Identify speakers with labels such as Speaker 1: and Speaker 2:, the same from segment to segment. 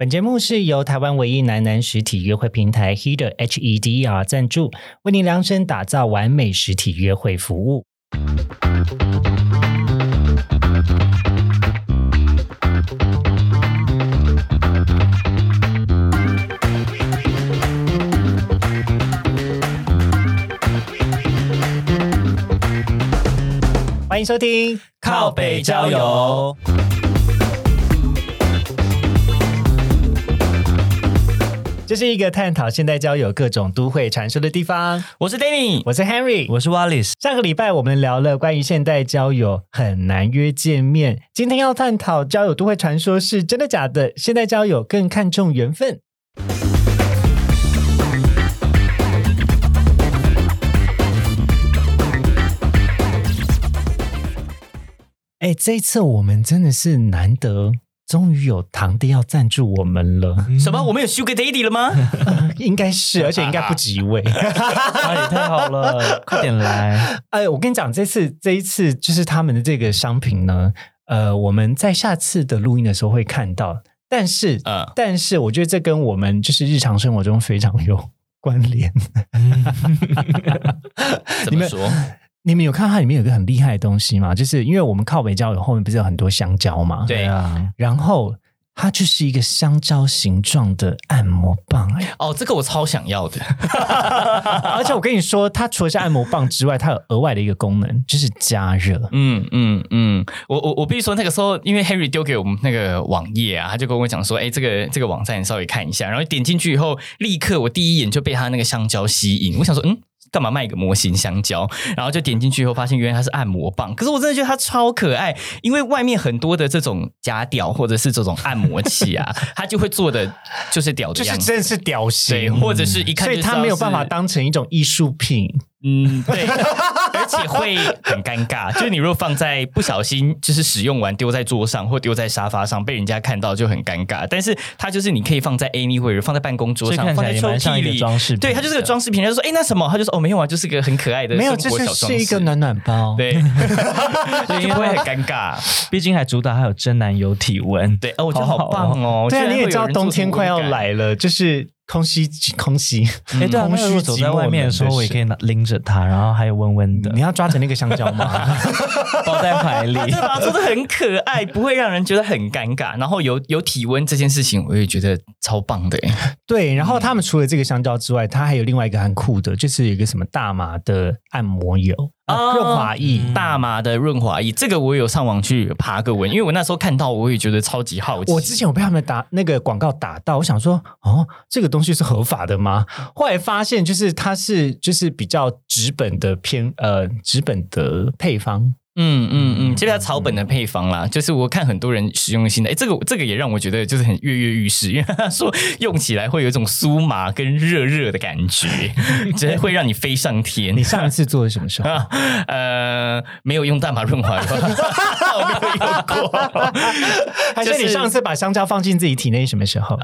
Speaker 1: 本节目是由台湾唯一男男实体约会平台 Heder hedr 赞助，为您量身打造完美实体约会服务。欢迎收听
Speaker 2: 靠北郊游。
Speaker 1: 这是一个探讨现代交友各种都会传说的地方。
Speaker 2: 我是 Danny，
Speaker 1: 我是 Henry，
Speaker 2: 我是 Wallace。
Speaker 1: 上个礼拜我们聊了关于现代交友很难约见面，今天要探讨交友都会传说是真的假的？现代交友更看重缘分。哎，这一次我们真的是难得，终于有堂弟要赞助我们了。
Speaker 2: 什么？我们有 Sugar Daddy 了吗？
Speaker 1: 应该是，而且应该不止一位。
Speaker 2: 那 也太好了，快点来！
Speaker 1: 哎，我跟你讲，这次这一次就是他们的这个商品呢，呃，我们在下次的录音的时候会看到。但是，
Speaker 2: 嗯
Speaker 1: 但是我觉得这跟我们就是日常生活中非常有关联。
Speaker 2: 怎么说？
Speaker 1: 你们有看到它里面有一个很厉害的东西吗？就是因为我们靠北郊有后面不是有很多香蕉吗？
Speaker 2: 对
Speaker 3: 啊，
Speaker 1: 然后它就是一个香蕉形状的按摩棒、哎，
Speaker 2: 哦，这个我超想要的。
Speaker 1: 而且我跟你说，它除了是按摩棒之外，它有额外的一个功能，就是加热。
Speaker 2: 嗯嗯嗯，我我我必须说，那个时候因为 Harry 丢给我们那个网页啊，他就跟我讲说，哎，这个这个网站你稍微看一下，然后点进去以后，立刻我第一眼就被它那个香蕉吸引，我想说，嗯。干嘛卖一个模型香蕉？然后就点进去以后，发现原来它是按摩棒。可是我真的觉得它超可爱，因为外面很多的这种假屌或者是这种按摩器啊，它就会做的就是屌的
Speaker 1: 就是，真的是屌
Speaker 2: 对，
Speaker 1: 型，
Speaker 2: 或者是一看
Speaker 1: 所以它没有办法当成一种艺术品。
Speaker 2: 嗯，对，而且会很尴尬。就是你如果放在不小心，就是使用完丢在桌上或丢在沙发上，被人家看到就很尴尬。但是它就是你可以放在 anywhere，放在办公桌上，放在抽
Speaker 3: 来也蛮像
Speaker 2: 屉里。
Speaker 3: 一个装饰品
Speaker 2: 对，它就是个装饰品。他就说：“哎，那什么？”他就说：“哦，没有啊，就是个很可爱的
Speaker 1: 没有，
Speaker 2: 生活
Speaker 1: 这
Speaker 2: 小装饰。”
Speaker 1: 是是一个暖暖包。
Speaker 2: 对，因为会很尴尬。
Speaker 3: 毕竟还主打还有真男友体温。
Speaker 2: 对，哦，我觉得好棒哦。
Speaker 1: 对啊，你也知道冬天快要。来了，就是空气空气。
Speaker 3: 哎，对啊，
Speaker 1: 空虚
Speaker 3: 走在外面的时候，我也可以拿拎着它，然后还有温温的
Speaker 1: 你，要抓着那个香蕉吗？
Speaker 3: 抱在怀里。
Speaker 2: 对吧？做的很可爱，不会让人觉得很尴尬。然后有有体温这件事情，我也觉得超棒的耶。
Speaker 1: 对，然后他们除了这个香蕉之外，它还有另外一个很酷的，就是有一个什么大麻的按摩油啊，润滑液。
Speaker 2: 大麻的润滑液，这个我有上网去爬个文，因为我那时候看到，我也觉得超级好奇。
Speaker 1: 我之前有被他们打那个广告打到，我想说，哦，这个东西是合法的吗？后来发现，就是它是就是比较直本的偏呃直本的配方，
Speaker 2: 嗯嗯嗯，这边草本的配方啦，就是我看很多人使用新的，哎，这个这个也让我觉得就是很跃跃欲试，因为他说用起来会有一种酥麻跟热热的感觉，直接会让你飞上天。
Speaker 1: 你上一次做的什么时候？
Speaker 2: 啊，呃，没有用大麻润滑油，我没有用过。
Speaker 1: 还是你上次把香蕉放进自己体内什么时候？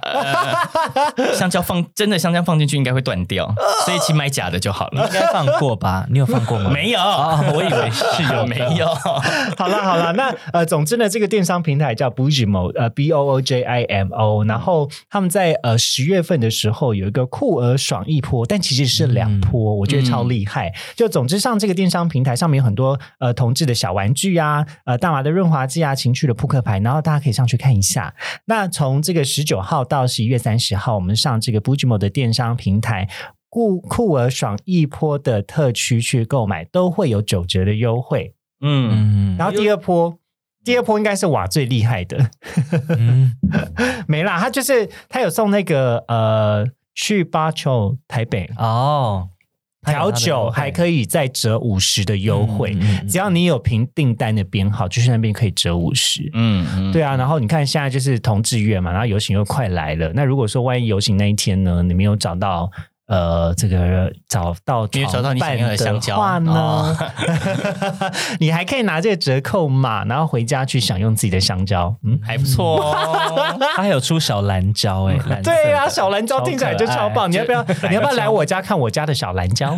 Speaker 2: 香蕉放真的香蕉放进去应该会断掉，所以请买假的就好了。
Speaker 3: 应该放过吧？你有放过吗？
Speaker 2: 没有，
Speaker 3: 啊，我以为是有
Speaker 2: 没有。
Speaker 1: 好了好了，那呃，总之呢，这个电商平台叫 Boojimo，呃，B O O J I M O，然后他们在呃十月份的时候有一个酷儿爽一波，但其实是两波，我觉得超厉害。就总之上这个电商平台上面有很多呃同志的小玩具啊，呃大麻的润滑剂啊，情趣的扑克牌，然后大家可以上去看一下。那从这个十九号到十一月三十号，我们上这个 Boojimo 的电商平台。酷酷儿爽一波的特区去购买，都会有九折的优惠。
Speaker 2: 嗯，
Speaker 3: 嗯。
Speaker 1: 然后第二波，第二波应该是瓦最厉害的，
Speaker 3: 嗯，
Speaker 1: 没啦，他就是他有送那个呃去巴丘台北。
Speaker 3: 哦，
Speaker 1: 调酒还可以再折五十的优惠，
Speaker 3: 嗯嗯嗯
Speaker 1: 只要你有凭订单的编号，就是那边可以折五十。
Speaker 2: 嗯嗯，
Speaker 1: 对啊，然后你看现在就是同志月嘛，然后游行又快来了。那如果说万一游行那一天呢，你没有找到呃，这个找到
Speaker 2: 没有找到你想要的香蕉
Speaker 1: 话呢，
Speaker 2: 哦
Speaker 1: 你还可以拿这个折扣码，然后回家去享用自己的香蕉。嗯，
Speaker 2: 还不错哦。
Speaker 3: 它还有出小蓝蕉哎，
Speaker 1: 对啊，小蓝蕉听起来就超棒。你要不要？你要不要来我家看我家的小蓝蕉？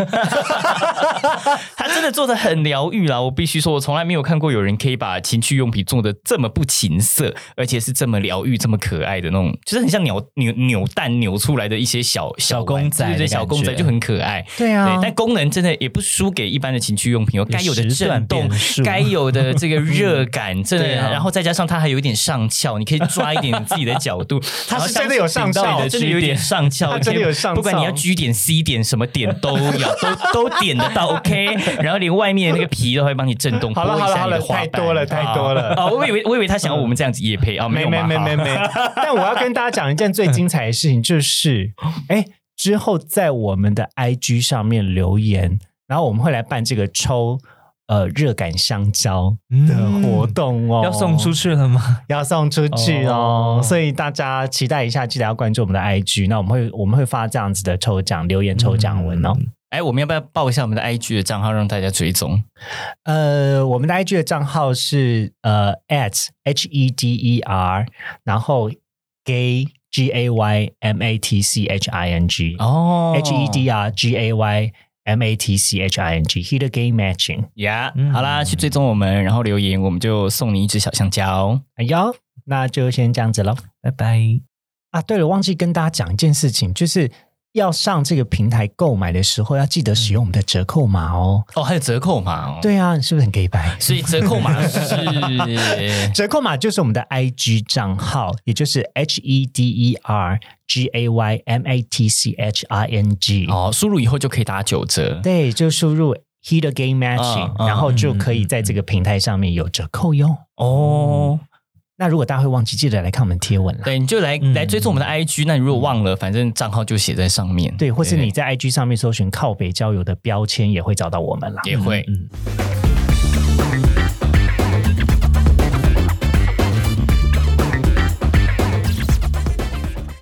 Speaker 2: 他真的做的很疗愈啦！我必须说，我从来没有看过有人可以把情趣用品做的这么不情色，而且是这么疗愈、这么可爱的那种，就是很像扭扭扭蛋扭出来的一些小
Speaker 3: 小
Speaker 2: 玩
Speaker 3: 公仔
Speaker 2: 对对对，
Speaker 3: 的感
Speaker 2: 小公仔就很可爱。
Speaker 1: 对啊。
Speaker 2: 对，但功能真的也不输给一般的情趣用品哦，该有的震动该有的这个热感，真的，
Speaker 3: 啊。
Speaker 2: 然后再加上它还有一点上翘，你可以抓一点你自己的角度，
Speaker 1: 它是真的有上翘
Speaker 2: 然后真的有一点上翘，
Speaker 1: 它真的有上翘。
Speaker 2: 不管你要 G 点、C 点什么点都要 都都点得到，OK，然后连外面的那个皮都会帮你震动，
Speaker 1: 好了好了好了，太多了太多了。
Speaker 2: 哦，我以为我以为他想要我们这样子夜配啊，
Speaker 1: 没没没没没，但我要跟大家讲一件最精彩的事情，就是哎，之后在我们的 IG 上面留言，然后我们会来办这个抽呃热感香蕉的活动哦，
Speaker 3: 要送出去了吗？
Speaker 1: 要送出去哦，
Speaker 3: 哦
Speaker 1: 所以大家期待一下，记得要关注我们的 IG，那我们会我们会发这样子的抽奖留言抽奖文哦。
Speaker 2: 哎，我们要不要报一下我们的 IG 的账号，让大家追踪？
Speaker 1: 呃，我们的 IG 的账号是呃 at h e d e r，然后 gay g a y m a t c h i n g
Speaker 2: 哦
Speaker 1: h e d r g a y m a t c h i n g hit a gay matching。
Speaker 2: 呀
Speaker 3: 嗯
Speaker 2: 好啦，去追踪我们，然后留言，我们就送你一只小香蕉。
Speaker 1: 哎呦，那就先这样子喽。
Speaker 3: 拜拜。
Speaker 1: 啊，对了，忘记跟大家讲一件事情，就是要上这个平台购买的时候，要记得使用我们的折扣码哦。
Speaker 2: 哦，还有折扣码哦。，
Speaker 1: 对啊，你是不是很 gay 白？
Speaker 2: 所以折扣码是
Speaker 1: 折扣码就是我们的 IG 账号，也就是 H E D E R G A Y M A T C H I N G。
Speaker 2: 哦，输入以后就可以打九折。
Speaker 1: 对，就输入 a Game Matching，、然后就可以在这个平台上面有折扣哟。
Speaker 2: 哦，
Speaker 1: 那如果大家会忘记，记得来看我们贴文啦。
Speaker 2: 对，你就来
Speaker 3: 嗯
Speaker 2: 来追踪我们的 IG。那你如果忘了，反正账号就写在上面。
Speaker 1: 对，或是你在 IG 上面搜寻靠北交友的标签，也会找到我们啦。
Speaker 2: 也会。
Speaker 3: 嗯，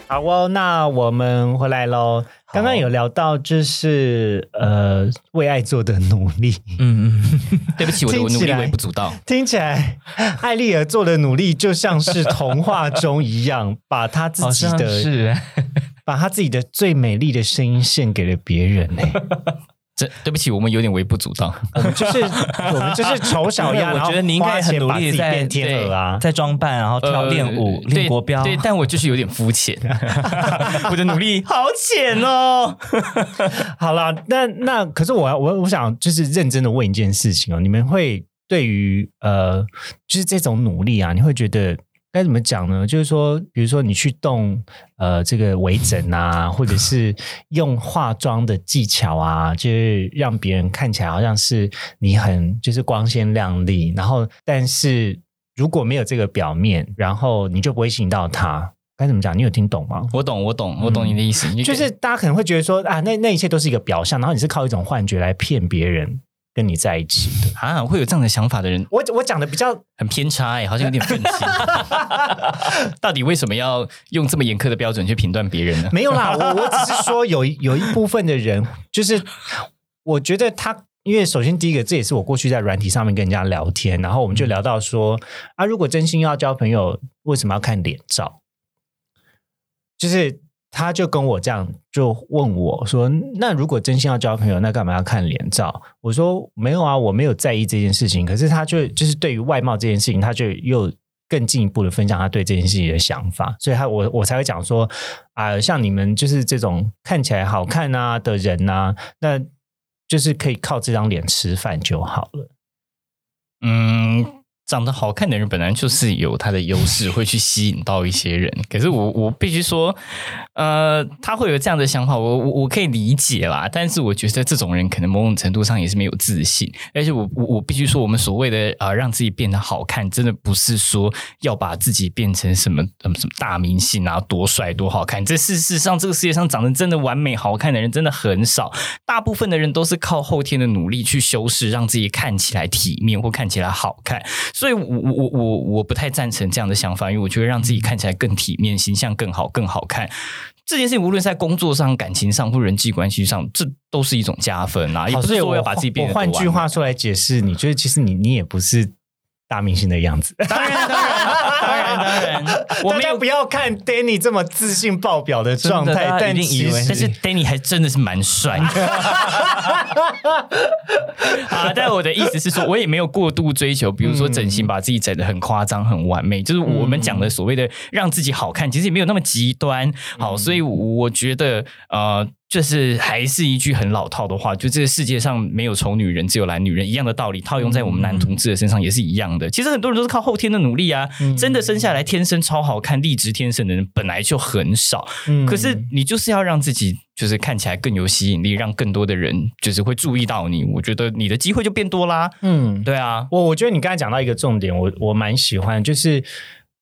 Speaker 1: 好哦，那我们回来喽。刚刚有聊到，就是呃，为爱做的努力，
Speaker 3: 嗯嗯，
Speaker 2: 对不起，我的我努力微不足道。
Speaker 1: 听起来艾丽儿做的努力就像是童话中一样，把她自己的
Speaker 3: 是
Speaker 1: 把她自己的最美丽的声音献给了别人呢、
Speaker 2: 这对不起，我们有点微不足道。
Speaker 1: 我们就是 我们就是丑小鸭，
Speaker 3: 我觉得你应该很努力在
Speaker 1: 变天鹅啊。
Speaker 3: 在装扮，然后跳练舞、
Speaker 2: 呃
Speaker 3: 练国标。
Speaker 2: 对，对但我就是有点肤浅。我的努力好浅哦。
Speaker 1: 好啦，那那可是我要我我想就是认真的问一件事情哦，你们会对于呃就是这种努力啊，你会觉得该怎么讲呢？就是说，比如说你去动呃这个微整啊，或者是用化妆的技巧啊，就是让别人看起来好像是你很就是光鲜亮丽，然后但是如果没有这个表面，然后你就不会吸引到他。该怎么讲？你有听懂吗？
Speaker 2: 我懂，我懂，我懂你的意思。你
Speaker 1: 就是大家可能会觉得说啊，那那一切都是一个表象，然后你是靠一种幻觉来骗别人跟你在一起的。
Speaker 2: 啊，会有这样的想法的人
Speaker 1: 我我讲的比较
Speaker 2: 很偏差哎，好像有点愤青。到底为什么要用这么严苛的标准去评断别人呢？
Speaker 1: 没有啦，我我只是说有一 有一部分的人，就是我觉得他。因为首先第一个，这也是我过去在软体上面跟人家聊天，然后我们就聊到说啊，如果真心要交朋友，为什么要看脸照？就是他就跟我这样就问我说：“那如果真心要交朋友，那干嘛要看脸照？”我说：“没有啊，我没有在意这件事情。”可是他就就是对于外貌这件事情，他就又更进一步的分享他对这件事情的想法，所以他我我才会讲说啊、像你们就是这种看起来好看啊的人呐、那就是可以靠这张脸吃饭就好了。
Speaker 2: 嗯，长得好看的人本来就是有他的优势，会去吸引到一些人。可是我 我必须说，呃，他会有这样的想法，我我我可以理解啦。但是我觉得这种人可能某种程度上也是没有自信。而且我我我必须说，我们所谓的啊、让自己变得好看，真的不是说要把自己变成什么什么什么大明星啊，多帅多好看。这事实上，这个世界上长得真的完美好看的人真的很少。大部分的人都是靠后天的努力去修饰，让自己看起来体面或看起来好看。所以我我我我不太赞成这样的想法，因为我觉得让自己看起来更体面、形象更好、更好看。这件事情无论是在工作上、感情上或人际关系上，这都是一种加分啊！也不是
Speaker 1: 好所以我
Speaker 2: 说要把自己变
Speaker 1: 我换句话说来解释，你觉得其实你你也不是大明星的样子。
Speaker 2: 当然当然当然当然，我没有
Speaker 1: 大家不。要看 Danny 这么自信爆表的状态，
Speaker 3: 真的大家
Speaker 1: 但
Speaker 3: 一定以为
Speaker 1: 其实
Speaker 2: 但是 Danny 还真的是蛮帅的 啊！但我的意思是说，我也没有过度追求，比如说整形，把自己整的很夸张、很完美，就是我们讲的所谓的让自己好看，其实也没有那么极端。好，所以我觉得呃。就是还是一句很老套的话，就这个世界上没有丑女人，只有懒女人，一样的道理，套用在我们男同志的身上也是一样的。其实很多人都是靠后天的努力啊，真的生下来天生超好看、丽质天生的人本来就很少。
Speaker 1: 嗯
Speaker 2: 可是你就是要让自己就是看起来更有吸引力，让更多的人就是会注意到你，我觉得你的机会就变多啦。
Speaker 1: 嗯，
Speaker 2: 对啊，
Speaker 1: 我我觉得你刚才讲到一个重点，我我蛮喜欢，就是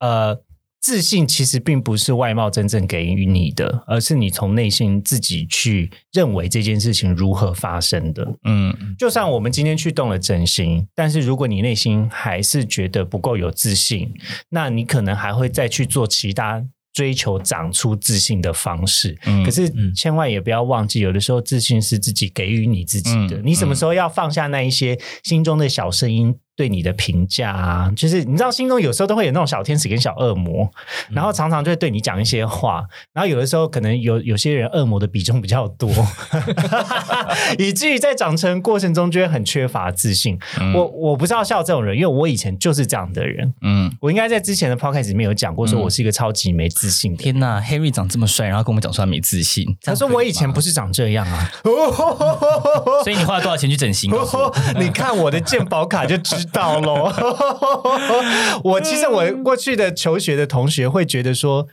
Speaker 1: 呃，自信其实并不是外貌真正给予你的，而是你从内心自己去认为这件事情如何发生的。
Speaker 2: 嗯
Speaker 1: 就算我们今天去动了整形，但是如果你内心还是觉得不够有自信，那你可能还会再去做其他追求长出自信的方式。
Speaker 2: 嗯
Speaker 1: 可是
Speaker 3: 嗯
Speaker 1: 千万也不要忘记，有的时候自信是自己给予你自己的。
Speaker 2: 嗯
Speaker 1: 你什么时候要放下那一些心中的小声音对你的评价啊？就是你知道，心中有时候都会有那种小天使跟小恶魔，
Speaker 2: 嗯
Speaker 1: 然后常常就会对你讲一些话，然后有的时候可能有有些人恶魔的比重比较多，以至于在长成过程中就会很缺乏自信。我我不是要笑这种人，因为我以前就是这样的人。
Speaker 2: 嗯，
Speaker 1: 我应该在之前的 podcast 里面有讲过，说我是一个超级没自信。
Speaker 2: 天呐，Harry 长这么帅，然后跟我们讲说他没自信，
Speaker 1: 他说我以前不是长这样啊！
Speaker 2: 所以你花了多少钱去整形？
Speaker 1: 你看我的健保卡就知道喽。我其实我过去的求学的同学会觉得说，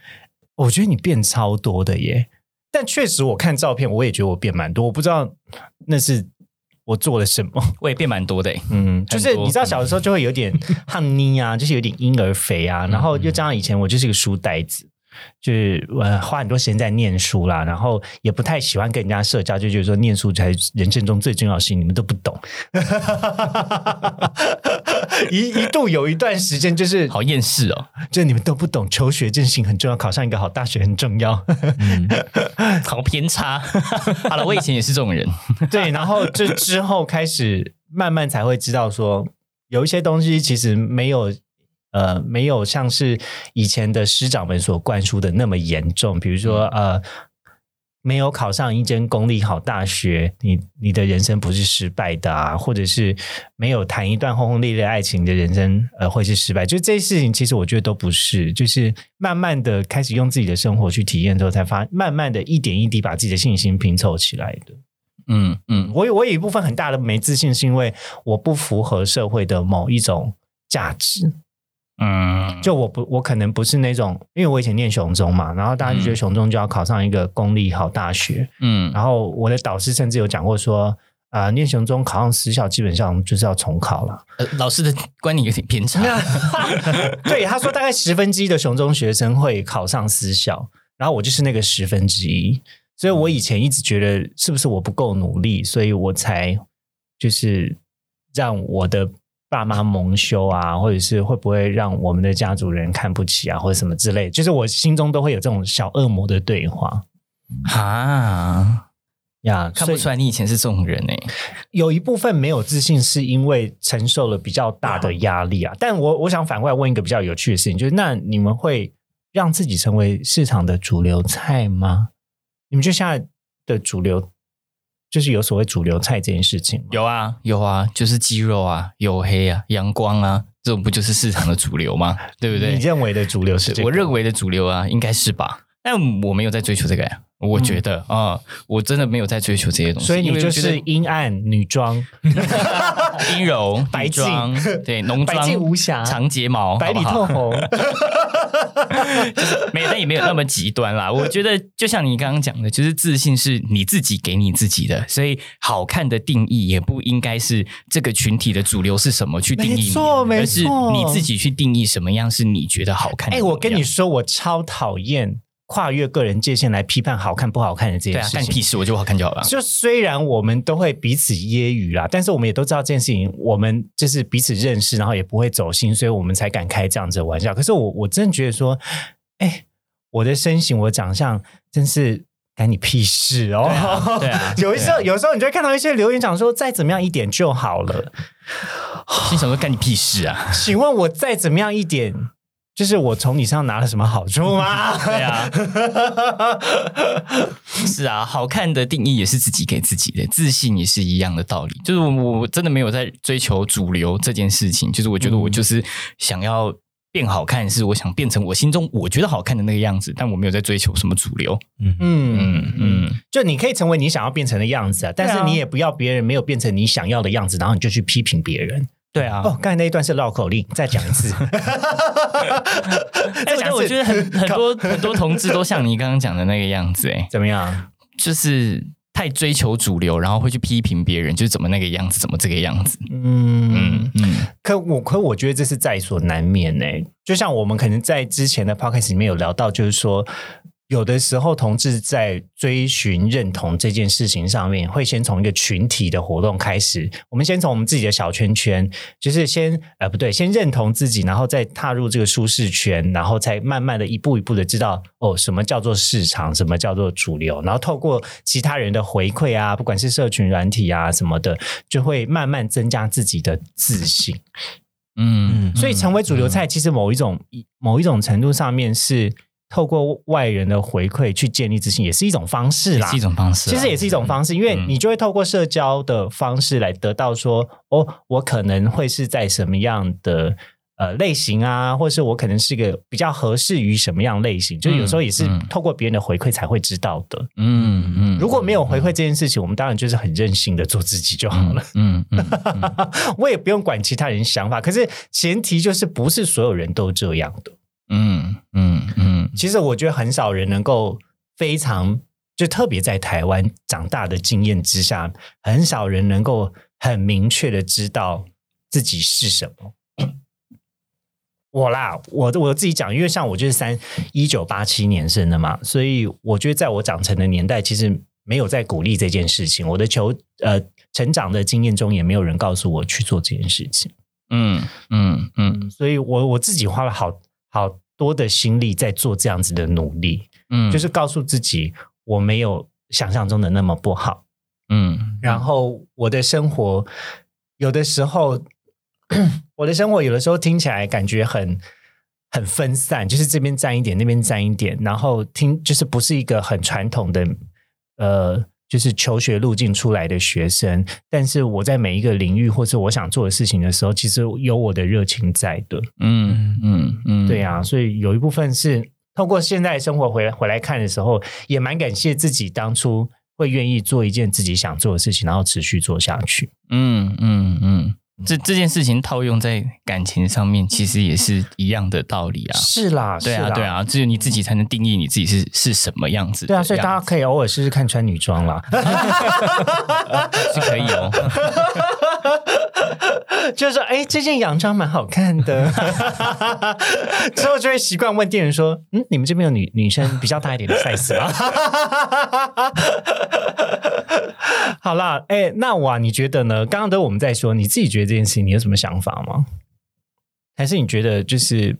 Speaker 1: 我觉得你变超多的耶。但确实我看照片，我也觉得我变蛮多。我不知道那是我做了什么。
Speaker 2: 我也变蛮多的欸，
Speaker 1: 嗯，就是你知道小的时候就会有点 胖妮啊，就是有点婴儿肥啊，然后又加上以前我就是个书呆子。就是呃花很多时间在念书啦，然后也不太喜欢跟人家社交，就觉得说念书才是人生中最重要的事情，你们都不懂。一一度有一段时间，就是
Speaker 2: 好厌世哦，
Speaker 1: 就你们都不懂，求学这件事情很重要，考上一个好大学很重要。
Speaker 2: 好偏差。好了，我以前也是这种人，
Speaker 1: 对，然后就之后开始慢慢才会知道说，有一些东西其实没有。呃，没有像是以前的师长们所灌输的那么严重，比如说呃，没有考上一间公立好大学，你你的人生不是失败的啊，或者是没有谈一段轰轰烈烈爱情的人生，呃，会是失败。就这些事情，其实我觉得都不是，就是慢慢的开始用自己的生活去体验之后，才发，慢慢的一点一滴把自己的信心拼凑起来的。
Speaker 2: 嗯嗯
Speaker 1: 我有我有一部分很大的没自信，是因为我不符合社会的某一种价值。
Speaker 2: 嗯，
Speaker 1: 就我不，我可能不是那种，因为我以前念雄中嘛，然后大家就觉得雄中就要考上一个公立好大学，
Speaker 2: 嗯
Speaker 1: 然后我的导师甚至有讲过说，啊、念雄中考上私校基本上就是要重考了。
Speaker 2: 呃老师的观点有点偏差。
Speaker 1: 对，他说大概十分之一的雄中学生会考上私校，然后我就是那个十分之一，所以我以前一直觉得是不是我不够努力，所以我才就是让我的爸妈蒙羞啊，或者是会不会让我们的家族人看不起啊，或者什么之类，就是我心中都会有这种小恶魔的对话
Speaker 2: 啊，
Speaker 1: 呀。
Speaker 2: 看不出来你以前是这种人哎、
Speaker 1: 有一部分没有自信，是因为承受了比较大的压力啊。但我我想反过来问一个比较有趣的事情，就是那你们会让自己成为市场的主流菜吗？你们觉得现在的主流就是有所谓主流菜这件事情吗？
Speaker 2: 有啊有啊，就是鸡肉啊、黝黑啊、阳光啊，这种不就是市场的主流吗？对不对
Speaker 1: 你？认为的主流是这个？
Speaker 2: 我认为的主流啊，应该是吧？但我没有在追求这个呀，我觉得啊、我真的没有在追求这些东西，
Speaker 1: 所以你就
Speaker 2: 因为我觉得
Speaker 1: 是阴暗女装、
Speaker 2: 阴柔、
Speaker 1: 白
Speaker 2: 装对浓妆、
Speaker 1: 净无瑕
Speaker 2: 长睫毛、
Speaker 1: 白里
Speaker 2: 好不好
Speaker 1: 透红。
Speaker 2: 没有，但也没有那么极端啦。我觉得就像你刚刚讲的，就是自信是你自己给你自己的，所以好看的定义也不应该是这个群体的主流是什么去定义你，
Speaker 1: 没错没
Speaker 2: 而是
Speaker 1: 错
Speaker 2: 你自己去定义什么样是你觉得好看的
Speaker 1: 哎、
Speaker 2: 模样。
Speaker 1: 我跟你说，我超讨厌跨越个人界限来批判好看不好看的这
Speaker 2: 对啊，
Speaker 1: 件事情。
Speaker 2: 干你屁事，我觉得好看就好了。
Speaker 1: 就虽然我们都会彼此揶揄啦，但是我们也都知道这件事情，我们就是彼此认识，然后也不会走心，所以我们才敢开这样子的玩笑。可是我我真的觉得说，哎，我的身形，我的长相，真是干你屁事哦！
Speaker 2: 对啊
Speaker 1: 有一时候，
Speaker 2: 啊
Speaker 1: 有时候你就会看到一些留言讲说，再怎么样一点就好了。
Speaker 2: 心想说干你屁事啊！
Speaker 1: 请问我再怎么样一点，就是我从你身上拿了什么好处吗？
Speaker 2: 对啊，是啊，好看的定义也是自己给自己的，自信也是一样的道理。就是我我真的没有在追求主流这件事情，就是我觉得我就是想要变好看，是我想变成我心中我觉得好看的那个样子，但我没有在追求什么主流。
Speaker 1: 嗯
Speaker 2: 嗯
Speaker 1: 嗯，
Speaker 2: 嗯，
Speaker 1: 就你可以成为你想要变成的样子啊，但是你也不要别人没有变成你想要的样子，然后你就去批评别人。
Speaker 2: 对啊。
Speaker 1: 哦，刚才那一段是绕口令，再讲一次。
Speaker 2: 哎，
Speaker 1: 再讲一次
Speaker 2: 我觉得我觉得很很多很多同志都像你刚刚讲的那个样子，哎，
Speaker 1: 怎么样？
Speaker 2: 就是太追求主流，然后会去批评别人，就是怎么那个样子，怎么这个样子。
Speaker 1: 嗯
Speaker 2: 嗯嗯
Speaker 1: 可我可我觉得这是在所难免呢、就像我们可能在之前的 podcast 里面有聊到，就是说。有的时候，同志在追寻认同这件事情上面，会先从一个群体的活动开始。我们先从我们自己的小圈圈，就是先呃不对，先认同自己，然后再踏入这个舒适圈，然后才慢慢的一步一步的知道哦，什么叫做市场，什么叫做主流，然后透过其他人的回馈啊，不管是社群软体啊什么的，就会慢慢增加自己的自信。
Speaker 2: 嗯，
Speaker 1: 所以成为主流菜，其实某一种某一种程度上面是透过外人的回馈去建立自信，也是一种方式啦
Speaker 2: 是一。种方式啊，
Speaker 1: 其实也是一种方式，因为
Speaker 2: 嗯
Speaker 1: 你就会透过社交的方式来得到说，哦，我可能会是在什么样的呃类型啊，或是我可能是个比较合适于什么样类型，就是有时候也是
Speaker 2: 嗯
Speaker 1: 透过别人的回馈才会知道的。
Speaker 2: 嗯嗯，
Speaker 1: 如果没有回馈这件事情，我们当然就是很任性的做自己就好了。
Speaker 2: 嗯嗯嗯
Speaker 1: 我也不用管其他人想法，可是前提就是不是所有人都这样的。
Speaker 2: 嗯嗯嗯
Speaker 1: 其实我觉得很少人能够非常，就特别在台湾长大的经验之下，很少人能够很明确的知道自己是什么。我啦，我我自己讲，因为像我就是三一九八七年生的嘛，所以我觉得在我长成的年代，其实没有在鼓励这件事情。我的求呃成长的经验中，也没有人告诉我去做这件事情。
Speaker 2: 嗯嗯嗯
Speaker 1: 所以我我自己花了好好多的心力在做这样子的努力。
Speaker 2: 嗯，
Speaker 1: 就是告诉自己我没有想象中的那么不好，
Speaker 2: 嗯
Speaker 1: 然后我的生活有的时候，我的生活有的时候听起来感觉很很分散，就是这边占一点，那边占一点，然后听就是不是一个很传统的呃。就是求学路径出来的学生，但是我在每一个领域或是我想做的事情的时候，其实有我的热情在的。
Speaker 2: 嗯嗯嗯，
Speaker 1: 对啊，所以有一部分是透过现在的生活回来回来看的时候，也蛮感谢自己当初会愿意做一件自己想做的事情，然后持续做下去。
Speaker 2: 嗯嗯嗯，这这件事情套用在感情上面，其实也是一样的道理啊。
Speaker 1: 是啦，
Speaker 2: 对啊，对，啊，只有你自己才能定义你自己是是什么样子的
Speaker 1: 对啊，所以大家可以偶尔试试看穿女装啦，
Speaker 2: 是可以哦。
Speaker 1: 就是说，哎，这件洋装蛮好看的，之后就会习惯问店员说，嗯，你们这边有女女生比较大一点的 size 吗？好啦，哎，那我、啊、你觉得呢？刚刚都我们在说，你自己觉得这件事情，你有什么想法吗？还是你觉得就是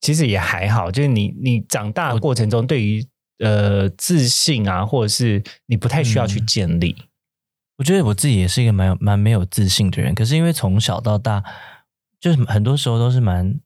Speaker 1: 其实也还好，就是你你长大的过程中，对于呃自信啊，或者是你不太需要去建立，
Speaker 3: 我觉得我自己也是一个蛮有蛮没有自信的人，可是因为从小到大，就是很多时候都是蛮，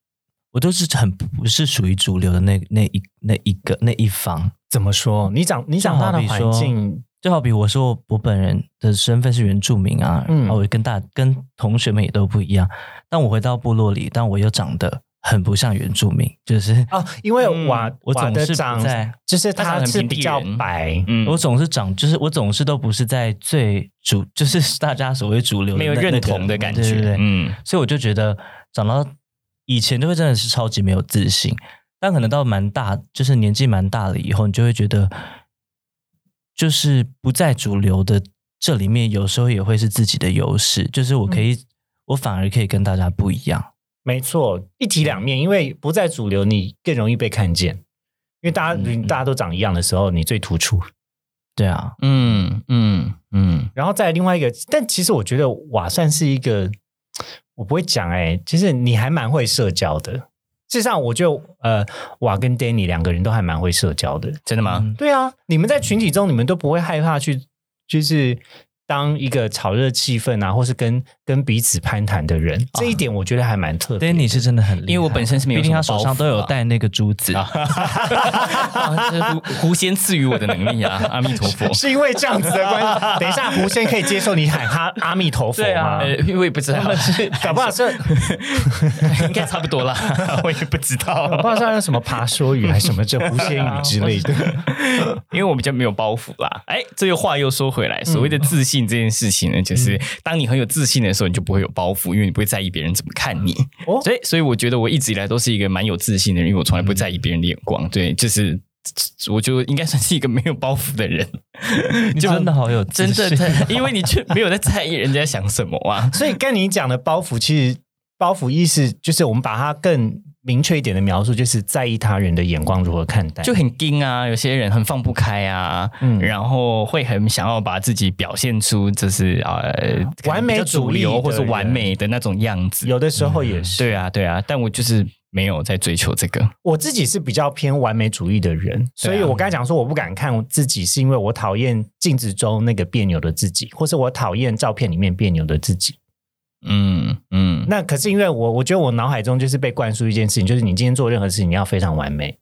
Speaker 3: 我都是很不是属于主流的那那一那一个那一方。
Speaker 1: 怎么说？你长你长大的环境，
Speaker 3: 就好比我说我我本人的身份是原住民啊，
Speaker 1: 嗯
Speaker 3: 然后我跟大跟同学们也都不一样。但我回到部落里，但我又长得很不像原住民，就是、
Speaker 1: 哦，因为
Speaker 2: 嗯
Speaker 1: 瓦、瓦
Speaker 3: 我总是
Speaker 1: 长
Speaker 3: 在，
Speaker 1: 就是
Speaker 2: 他
Speaker 1: 是比较白，
Speaker 2: 嗯，
Speaker 3: 我总是长，就是我总是都不是在最主，就是 大家所谓主流的
Speaker 2: 没有
Speaker 3: 那
Speaker 2: 认同的感觉。
Speaker 3: 对对对
Speaker 2: 嗯
Speaker 3: 所以我就觉得长到以前就会真的是超级没有自信，但可能到蛮大，就是年纪蛮大了以后，你就会觉得，就是不在主流的这里面，有时候也会是自己的优势，就是我可以，
Speaker 2: 嗯
Speaker 3: 我反而可以跟大家不一样。
Speaker 1: 没错，一体两面，因为不在主流，你更容易被看见。因为大家、
Speaker 3: 嗯
Speaker 1: 大家都长一样的时候，你最突出。
Speaker 3: 对啊，
Speaker 2: 嗯嗯嗯，
Speaker 1: 然后再另外一个，但其实我觉得瓦算是一个，我不会讲哎、其实你还蛮会社交的。事实上，我觉得呃，瓦跟 Danny 两个人都还蛮会社交的。
Speaker 2: 真的吗？
Speaker 3: 嗯
Speaker 1: 对啊，你们在群体中，你们都不会害怕去，就是当一个炒热气氛啊，或是跟跟彼此攀谈的人。这一点我觉得还蛮特别的。
Speaker 3: Danny 是真的很厉害，
Speaker 2: 因为我本身是没有
Speaker 3: 毕竟他手上都有戴那个珠子，
Speaker 2: 啊，这是狐狐仙赐予我的能力啊！阿弥陀佛。
Speaker 1: 是因为这样子的关系。等一下，狐仙可以接受你喊他阿弥陀佛吗？
Speaker 2: 呃，因为 我也不知道，
Speaker 1: 搞不好是，
Speaker 2: 应该差不多啦，我也不知道
Speaker 1: 搞，不好是用什么爬说语还是什么这狐仙语之类的。
Speaker 2: 因为我比较没有包袱啦。哎，这个话又说回来，所谓的自信这件事情呢，就是当你很有自信的时候，你就不会有包袱，因为你不会在意别人怎么看你。
Speaker 1: 哦
Speaker 2: 所以，所以我觉得我一直以来都是一个蛮有自信的人，因为我从来不在意别人的眼光。对，就是我就应该算是一个没有包袱的人，
Speaker 3: 你真的好有
Speaker 2: 真的在，因为你却没有在在意人家想什么啊。
Speaker 1: 所以跟你讲的包袱，其实包袱意思就是我们把它更明确一点的描述，就是在意他人的眼光如何看待。
Speaker 2: 就很硬啊，有些人很放不开啊，
Speaker 1: 嗯
Speaker 2: 然后会很想要把自己表现出就是呃
Speaker 1: 完美
Speaker 2: 主
Speaker 1: 主义
Speaker 2: 或是完美的那种样子。
Speaker 1: 有的时候也是。
Speaker 2: 对啊，对啊，但我就是没有在追求这个。
Speaker 1: 我自己是比较偏完美主义的人，所以我刚才讲说我不敢看自己，是因为我讨厌镜子中那个别扭的自己，或是我讨厌照片里面别扭的自己。
Speaker 2: 嗯嗯，
Speaker 1: 那可是因为我，我觉得我脑海中就是被灌输一件事情，就是你今天做任何事情你要非常完美。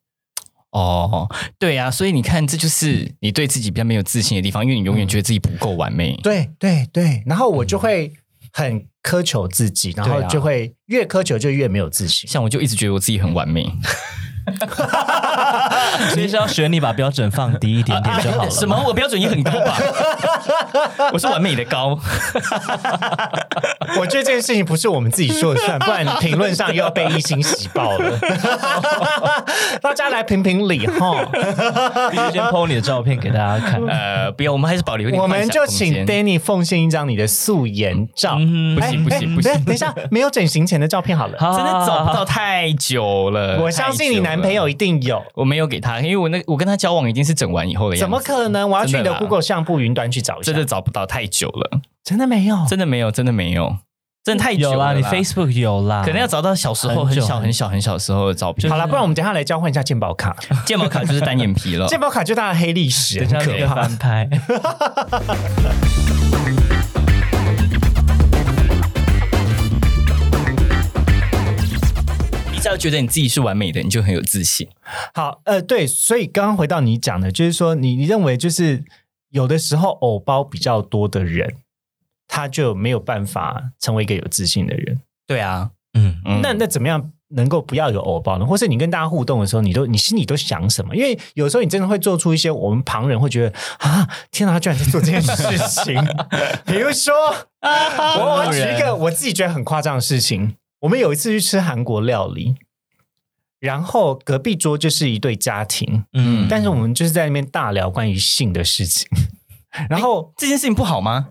Speaker 2: 哦，对啊，所以你看，这就是你对自己比较没有自信的地方，因为你永远觉得自己不够完美。
Speaker 1: 对对对，然后我就会很苛求自己，然后就会越苛求就越没有自信。
Speaker 2: 像我就一直觉得我自己很完美，
Speaker 3: 所以是要学你把标准放低一点点就好了。
Speaker 2: 什么？？我标准也很高吧？我是完美的高。
Speaker 1: 我觉得这件事情不是我们自己说了算，不然评论上又要被一星洗爆了。大家来评评理哈，
Speaker 3: 必须先 PO 你的照片给大家看。
Speaker 2: 呃，不要，我们还是保留一点
Speaker 1: 我们就请 Danny 奉献一张你的素颜照。
Speaker 3: 嗯
Speaker 2: 不行不行不行
Speaker 1: 等一下，没有整形前的照片好了。
Speaker 2: 真的找不到太久了。
Speaker 1: 我相信你男朋友一定有。
Speaker 2: 我没有给他，因为我那我跟他交往已经是整完以后的样子，
Speaker 1: 怎么可能？我要去你的 Google 相簿云端去找一下。
Speaker 2: 真的找不到太久了，
Speaker 1: 真的没有，
Speaker 2: 真的没有，真的没有，真的太久
Speaker 3: 啦，
Speaker 2: 了啦。
Speaker 3: 你 Facebook 有啦，
Speaker 2: 可能要找到小时候很小很小很小时候的照片。
Speaker 1: 好了，不然我们等一下来交换一下健保卡。
Speaker 2: 健保卡就是单眼皮了。
Speaker 1: 健保卡就大的黑历史，
Speaker 3: 等一下
Speaker 1: 可以。
Speaker 3: 翻拍。
Speaker 2: 只要觉得你自己是完美的，你就很有自信。
Speaker 1: 好，呃，对，所以刚刚回到你讲的，就是说你你认为就是有的时候偶包比较多的人，他就没有办法成为一个有自信的人。
Speaker 2: 对啊，
Speaker 3: 嗯，
Speaker 2: 嗯
Speaker 1: 那那怎么样能够不要有偶包呢？或是你跟大家互动的时候，你都你心里都想什么？因为有时候你真的会做出一些我们旁人会觉得啊，天哪，他居然在做这件事情。比如说，我我举一个我自己觉得很夸张的事情，我们有一次去吃韩国料理。然后隔壁桌就是一对家庭，
Speaker 3: 嗯
Speaker 1: 但是我们就是在那边大聊关于性的事情，然后
Speaker 2: 这件事情不好吗？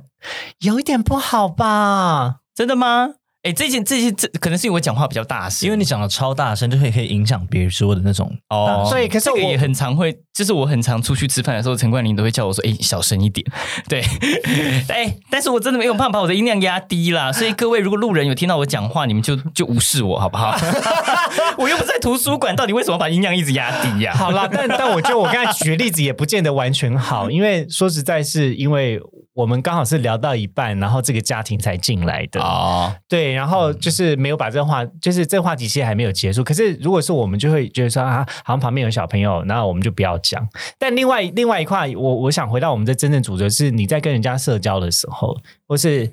Speaker 1: 有一点不好吧？
Speaker 2: 真的吗？哎，这件这件这可能是因为我讲话比较大声，
Speaker 3: 因为你讲的超大声，就会可以影响别人说的那种。
Speaker 2: 哦，
Speaker 1: 所以可是我
Speaker 2: 这个也很常会，就是我很常出去吃饭的时候，陈冠霖都会叫我说：“哎、小声一点。”对，哎，但是我真的没有办法把我的音量压低啦。所以各位如果路人有听到我讲话，你们就就无视我好不好？我又不在图书馆，到底为什么把音量一直压低呀、
Speaker 1: 好啦，但但我觉得我刚才举的例子也不见得完全好，因为说实在是因为我们刚好是聊到一半，然后这个家庭才进来的，
Speaker 2: 哦，
Speaker 1: 对，然后就是没有把这个话，就是这个话题其实还没有结束。可是如果是我们，就会觉得说啊，好像旁边有小朋友，那我们就不要讲。但另外另外一块，我我想回到我们的真正主轴，是你在跟人家社交的时候，或是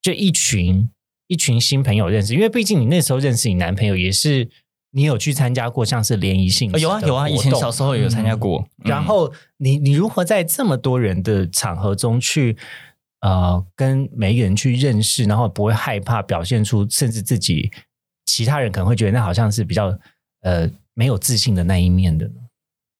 Speaker 1: 就一群一群新朋友认识，因为毕竟你那时候认识你男朋友也是你有去参加过像是联谊性
Speaker 2: 有啊有啊，以前小时候也有参加过。嗯
Speaker 1: 然后你你如何在这么多人的场合中去呃跟每一个人去认识，然后不会害怕表现出，甚至自己其他人可能会觉得那好像是比较呃没有自信的那一面的呢？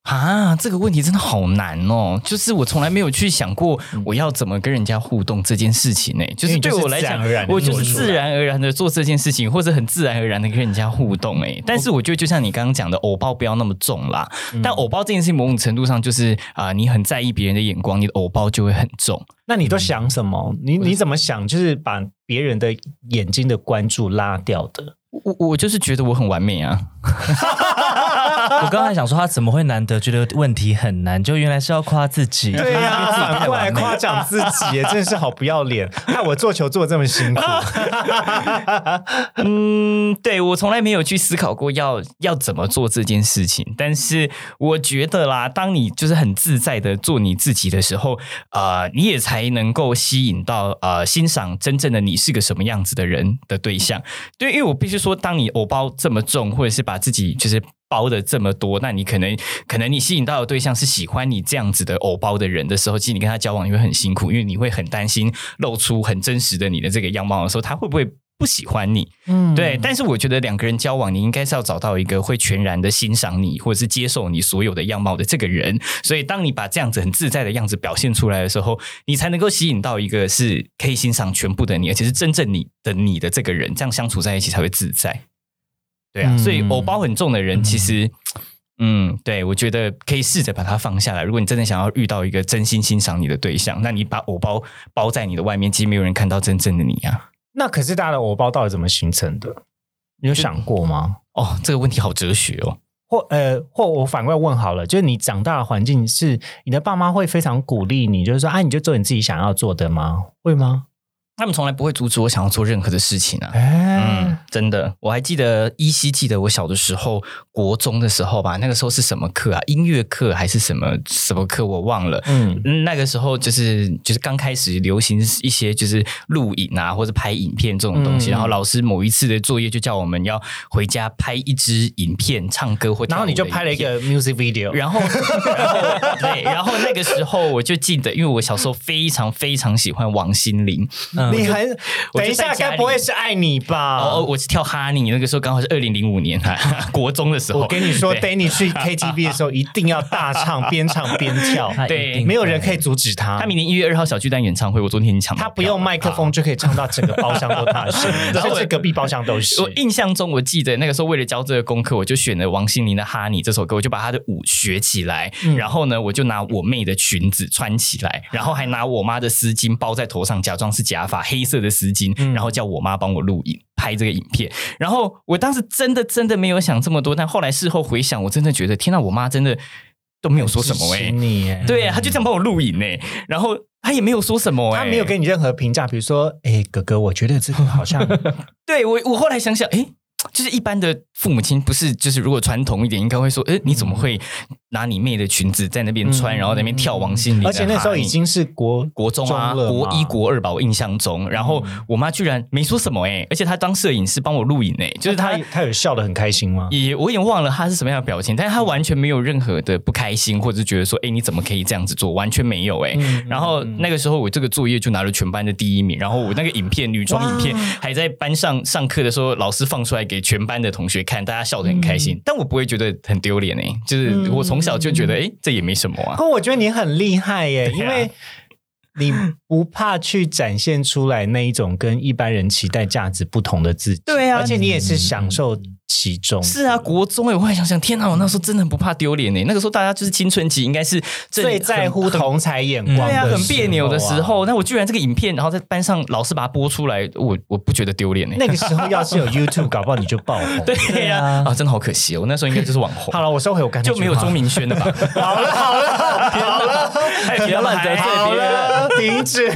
Speaker 2: 啊，这个问题真的好难哦！就是我从来没有去想过我要怎么跟人家互动这件事情呢、就是对我来讲我就是自然而然的做这件事情，或者很自然而然的跟人家互动哎、但是我觉得就像你刚刚讲的，偶包不要那么重啦。
Speaker 1: 嗯
Speaker 2: 但偶包这件事情某种程度上就是啊、你很在意别人的眼光，你的偶包就会很重。
Speaker 1: 那你都想什么？你你怎么想？就是把别人的眼睛的关注拉掉的。
Speaker 2: 我我就是觉得我很完美啊，
Speaker 3: 我刚才想说他怎么会难得觉得问题很难，就原来是要夸自己。
Speaker 1: 对呀、过来夸奖自己，真的是好不要脸！害我做球做的这么辛苦。
Speaker 2: 嗯，对我从来没有去思考过要要怎么做这件事情，但是我觉得啦，当你就是很自在的做你自己的时候，呃，你也才能够吸引到呃欣赏真正的你是个什么样子的人的对象。对，因为我必须说，当你偶包这么重，或者是把自己就是。包的这么多，那你可能可能你吸引到的对象是喜欢你这样子的偶包的人的时候，其实你跟他交往你会很辛苦，因为你会很担心露出很真实的你的这个样貌的时候，他会不会不喜欢你？
Speaker 1: 嗯
Speaker 2: 对，但是我觉得两个人交往，你应该是要找到一个会全然的欣赏你，或者是接受你所有的样貌的这个人。所以，当你把这样子很自在的样子表现出来的时候，你才能够吸引到一个是可以欣赏全部的你，而且是真正你的你的这个人，这样相处在一起才会自在。对啊，
Speaker 1: 嗯
Speaker 2: 所以偶包很重的人，其实。嗯，对，我觉得可以试着把它放下来。如果你真的想要遇到一个真心欣赏你的对象，那你把偶包包在你的外面，其实没有人看到真正的你啊。
Speaker 1: 那可是大家的偶包到底怎么形成的？你有想过吗？
Speaker 2: 哦，这个问题好哲学哦。
Speaker 1: 或呃，或我反过来问好了，就是你长大的环境是你的爸妈会非常鼓励你，就是说啊，你就做你自己想要做的吗？会吗？
Speaker 2: 他们从来不会阻止我想要做任何的事情啊。
Speaker 1: 哎、
Speaker 2: 嗯，真的，我还记得依稀记得我小的时候，国中的时候吧，那个时候是什么课啊？音乐课还是什么什么课？我忘了。
Speaker 1: 嗯
Speaker 2: 嗯，那个时候就是就是刚开始流行一些就是录影啊，或者拍影片这种东西。
Speaker 1: 嗯
Speaker 2: 然后老师某一次的作业就叫我们要回家拍一支影片，唱歌或
Speaker 1: 然后你就拍了一个 music video，
Speaker 2: 然后，然 后对，然后那个时候我就记得，因为我小时候非常非常喜欢王心凌，
Speaker 3: 嗯
Speaker 1: 你很等一下，该不会是爱你吧？
Speaker 2: 哦，哦我是跳哈尼，那个时候刚好是二零零五年哈，国中的时候。
Speaker 1: 我跟你说
Speaker 2: 对
Speaker 1: ，Danny 去 KTV 的时候一定要大唱，边唱边跳，
Speaker 2: 对
Speaker 1: 没有人可以阻止他。
Speaker 2: 他明年一月二号小巨蛋演唱会，我昨天已经抢到
Speaker 1: 他不用麦克风就可以唱到整个包厢都他的声音，
Speaker 2: 然后
Speaker 1: 甚至隔壁包厢都是
Speaker 2: 我。印象中，我记得那个时候为了交这个功课，我就选了王心凌的《哈尼》这首歌，我就把她的舞学起来，
Speaker 1: 嗯
Speaker 2: 然后呢，我就拿我妹的裙子穿起来，然后还拿我妈的丝巾包在头上，假装是假发，黑色的丝巾，
Speaker 1: 嗯。
Speaker 2: 然后叫我妈帮我录影拍这个影片。然后我当时真的真的没有想这么多，但后来事后回想，我真的觉得天呐，我妈真的都没有说什么哎、对，她就这样帮我录影哎、然后她也没有说什么哎、
Speaker 1: 他没有给你任何评价，比如说，哎，哥哥，我觉得这个好像
Speaker 2: 对我，我后来想想，诶，就是一般的父母亲不是，就是如果传统一点，应该会说，哎，你怎么会拿你妹的裙子在那边穿，
Speaker 1: 嗯
Speaker 2: 然后在那边跳王心凌？
Speaker 1: 而且那时候已经是国
Speaker 2: 国中啊，
Speaker 1: 了
Speaker 2: 国一、国二吧，我印象中。然后我妈居然没说什么诶，而且她当摄影师帮我录影诶，就是她
Speaker 1: 他他有笑得很开心吗？
Speaker 2: 也我有点忘了她是什么样的表情，但是她完全没有任何的不开心，或者是觉得说，哎，你怎么可以这样子做？完全没有诶。
Speaker 1: 嗯
Speaker 2: 然后那个时候我这个作业就拿了全班的第一名，然后我那个影片女装影片还在班上上课的时候，老师放出来给全班的同学看，大家笑得很开心，但我不会觉得很丢脸诶，就是我从小就觉得诶，这也没什么啊。
Speaker 1: 可我觉得你很厉害耶，因为你不怕去展现出来那一种跟一般人期待价值不同的自己，
Speaker 2: 对啊。
Speaker 1: 而且你也是享受其中。
Speaker 2: 是啊，国中诶，我还想想，天哪，我那时候真的很不怕丢脸诶。那个时候大家就是青春期，应该是
Speaker 1: 最在乎同才眼光的
Speaker 2: 对啊，很别扭的时候，那我居然这个影片，然后在班上老师把它播出来，我我不觉得丢脸诶。
Speaker 1: 那个时候要是有 YouTube，搞不好你就爆红。
Speaker 2: 对呀、啊，真的好可惜哦，我那时候应该就是网红
Speaker 1: 好，了，我收回我刚才那句话
Speaker 2: 就没有钟明轩的吧？
Speaker 1: 好了好了好了，
Speaker 2: 不要乱得罪
Speaker 1: 好
Speaker 2: 别人。
Speaker 1: 停止！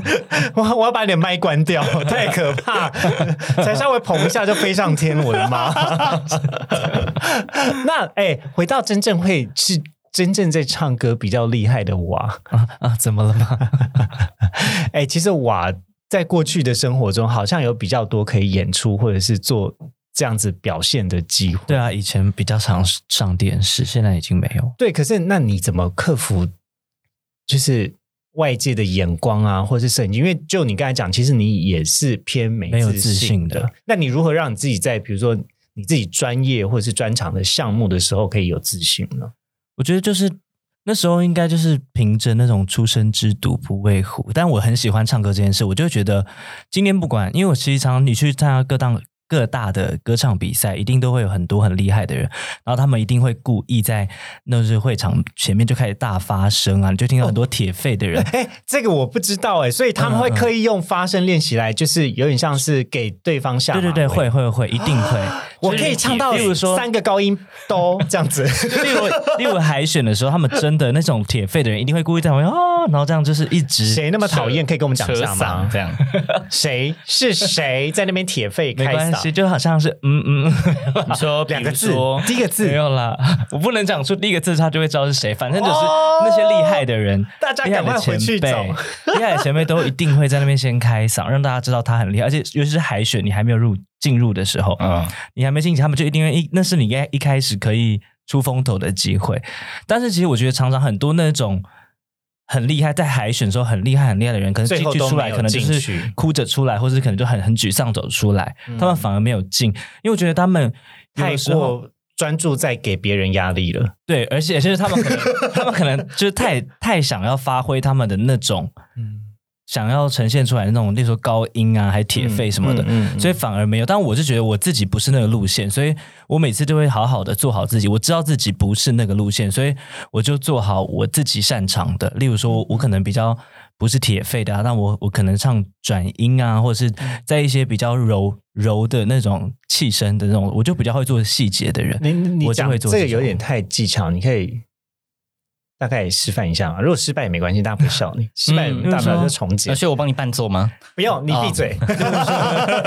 Speaker 1: 我我要把你的麦关掉，太可怕！才稍微捧一下就飞上天，我的妈！那哎、回到真正会是真正在唱歌比较厉害的瓦，
Speaker 3: 啊啊，怎么了吗？
Speaker 1: 哎、其实瓦在过去的生活中好像有比较多可以演出或者是做这样子表现的机会。
Speaker 3: 对啊，以前比较常上电视，现在已经没有。
Speaker 1: 对，可是那你怎么克服就是外界的眼光啊，或者是摄影？因为就你刚才讲，其实你也是偏没
Speaker 3: 没有自
Speaker 1: 信
Speaker 3: 信的。
Speaker 1: 那你如何让你自己在比如说你自己专业或者是专长的项目的时候可以有自信呢？
Speaker 3: 我觉得就是那时候应该就是凭着那种出生之犊不畏虎，但我很喜欢唱歌这件事，我就觉得今天不管，因为我其实常你去参加各档各大的歌唱比赛，一定都会有很多很厉害的人，然后他们一定会故意在那是会场前面就开始大发声啊，你就听到很多铁肺的人。
Speaker 1: 哎，这个我不知道哎，所以他们会刻意用发声练习来，就是有点像是给对方下。
Speaker 3: 对对对，会会会，一定会。
Speaker 1: 我可以唱到，
Speaker 3: 例如说
Speaker 1: 三个高音都这样子。
Speaker 3: 例如例如海选的时候，他们真的那种铁肺的人，一定会故意在旁边啊，然后这样就是一直。
Speaker 1: 谁那么讨厌？可以跟我们讲一下吗？
Speaker 2: 这样，
Speaker 1: 谁是谁在那边铁肺？
Speaker 3: 没关系，就好像是嗯嗯，
Speaker 2: 你说
Speaker 1: 两个字，第一个字
Speaker 3: 没有啦，我不能讲出第一个字，他就会知道是谁。反正就是那些厉害的人，
Speaker 1: 大家赶快回去找。
Speaker 3: 厉害的前辈都一定会在那边先开嗓，让大家知道他很厉害。而且尤其是海选，你还没有入。进入的时候，嗯，你还没进去，他们就一定会一，那是你该一开始可以出风头的机会。但是其实我觉得常常很多那种很厉害，在海选时候很厉害很厉害的人，可能进去出来，可能就是哭着出来，或者可能就很很沮丧走出来，他们反而没有进，因为我觉得他们
Speaker 1: 太过专注在给别人压力了。
Speaker 3: 对，而且就是他们可能他们可能就是太 太想要发挥他们的那种，嗯。想要呈现出来的那种，例如说高音啊，还铁肺什么的，所以反而没有。但我是觉得我自己不是那个路线，所以我每次都会好好的做好自己。我知道自己不是那个路线，所以我就做好我自己擅长的。例如说，我可能比较不是铁肺的，但我我可能唱转音啊，或者是在一些比较柔柔的那种气声的那种，我就比较会做细节的人。
Speaker 1: 你你
Speaker 3: 讲这
Speaker 1: 个有点太技巧，你可以。大概示范一下嘛，如果失败也没关系，大家不笑你。失败大不了就重剪。
Speaker 2: 需要我帮你伴奏吗？
Speaker 1: 不用，你闭嘴。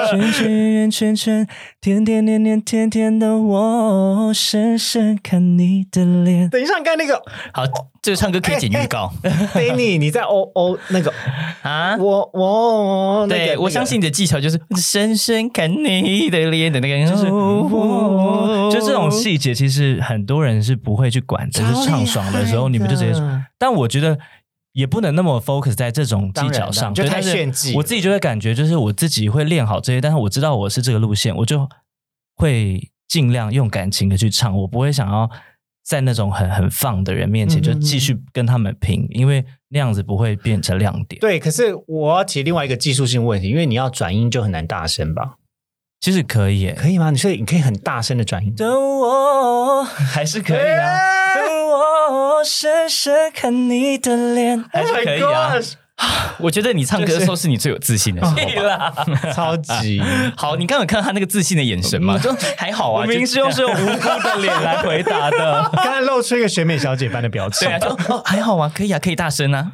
Speaker 3: 圈圈圆圈圈，甜甜黏黏甜甜的我，深深看你的脸。
Speaker 1: 等一下，你看那个
Speaker 2: 好。这个唱歌可以剪预告
Speaker 1: ，Danny，你在哦哦那个啊，我我
Speaker 2: 对我相信你的技巧就是深深看你的脸的那个，就是
Speaker 3: 就这种细节，其实很多人是不会去管，只是唱爽的时候你们就直接。但我觉得也不能那么 focus 在这种技巧上，
Speaker 1: 就太炫技。
Speaker 3: 我自己就会感觉，就是我自己会练好这些，但是我知道我是这个路线，我就会尽量用感情的去唱，我不会想要。在那种很很放的人面前，就继续跟他们拼，因为那样子不会变成亮点。
Speaker 1: 对，可是我要提另外一个技术性问题，因为你要转音就很难大声吧？
Speaker 3: 其实可以，
Speaker 1: 可以吗？你说你可以很大声的转音，
Speaker 3: 等我还是可以啊。等我深深看你的脸，还是可以啊。
Speaker 2: 我觉得你唱歌的时候是你最有自信的时候
Speaker 1: 啦，超级
Speaker 2: 好。你刚刚看他那个自信的眼神吗？就还好啊，
Speaker 3: 明明是用这种无辜的脸来回答的，
Speaker 1: 刚才露出一个选美小姐般的表情。
Speaker 2: 对啊，就哦还好啊，可以啊，可以大声啊。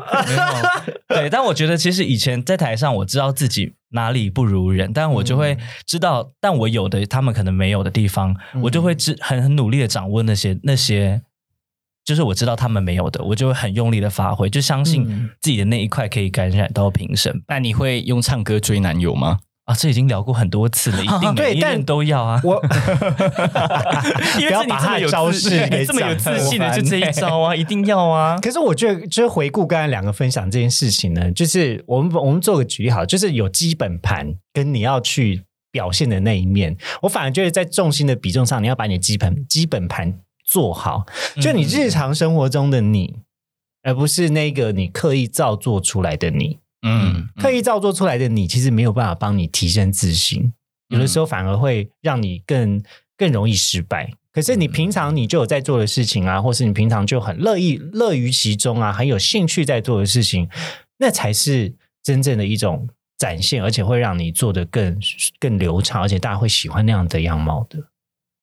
Speaker 3: 对，但我觉得其实以前在台上，我知道自己哪里不如人，但我就会知道，但我有的他们可能没有的地方，我就会知很很努力的掌握那些那些。就是我知道他们没有的，我就会很用力的发挥，就相信自己的那一块可以感染到评审。
Speaker 2: 那你会用唱歌追男友吗？
Speaker 3: 啊，这已经聊过很多次了，一定每一任都要啊。
Speaker 1: 我
Speaker 2: 不要把他有招式，这么有自信的就这一招啊，一定要啊。
Speaker 1: 可是我觉得，就是回顾刚才两个分享这件事情呢，就是我们我们做个举例好，就是有基本盘跟你要去表现的那一面，我反而觉得在重心的比重上，你要把你的基本基本盘。做好，就你日常生活中的你，而不是那个你刻意造作出来的你。嗯，刻意造作出来的你，其实没有办法帮你提升自信，有的时候反而会让你更更容易失败。可是你平常你就有在做的事情啊，或是你平常就很乐意乐于其中啊，很有兴趣在做的事情，那才是真正的一种展现，而且会让你做的更更流畅，而且大家会喜欢那样的样貌的。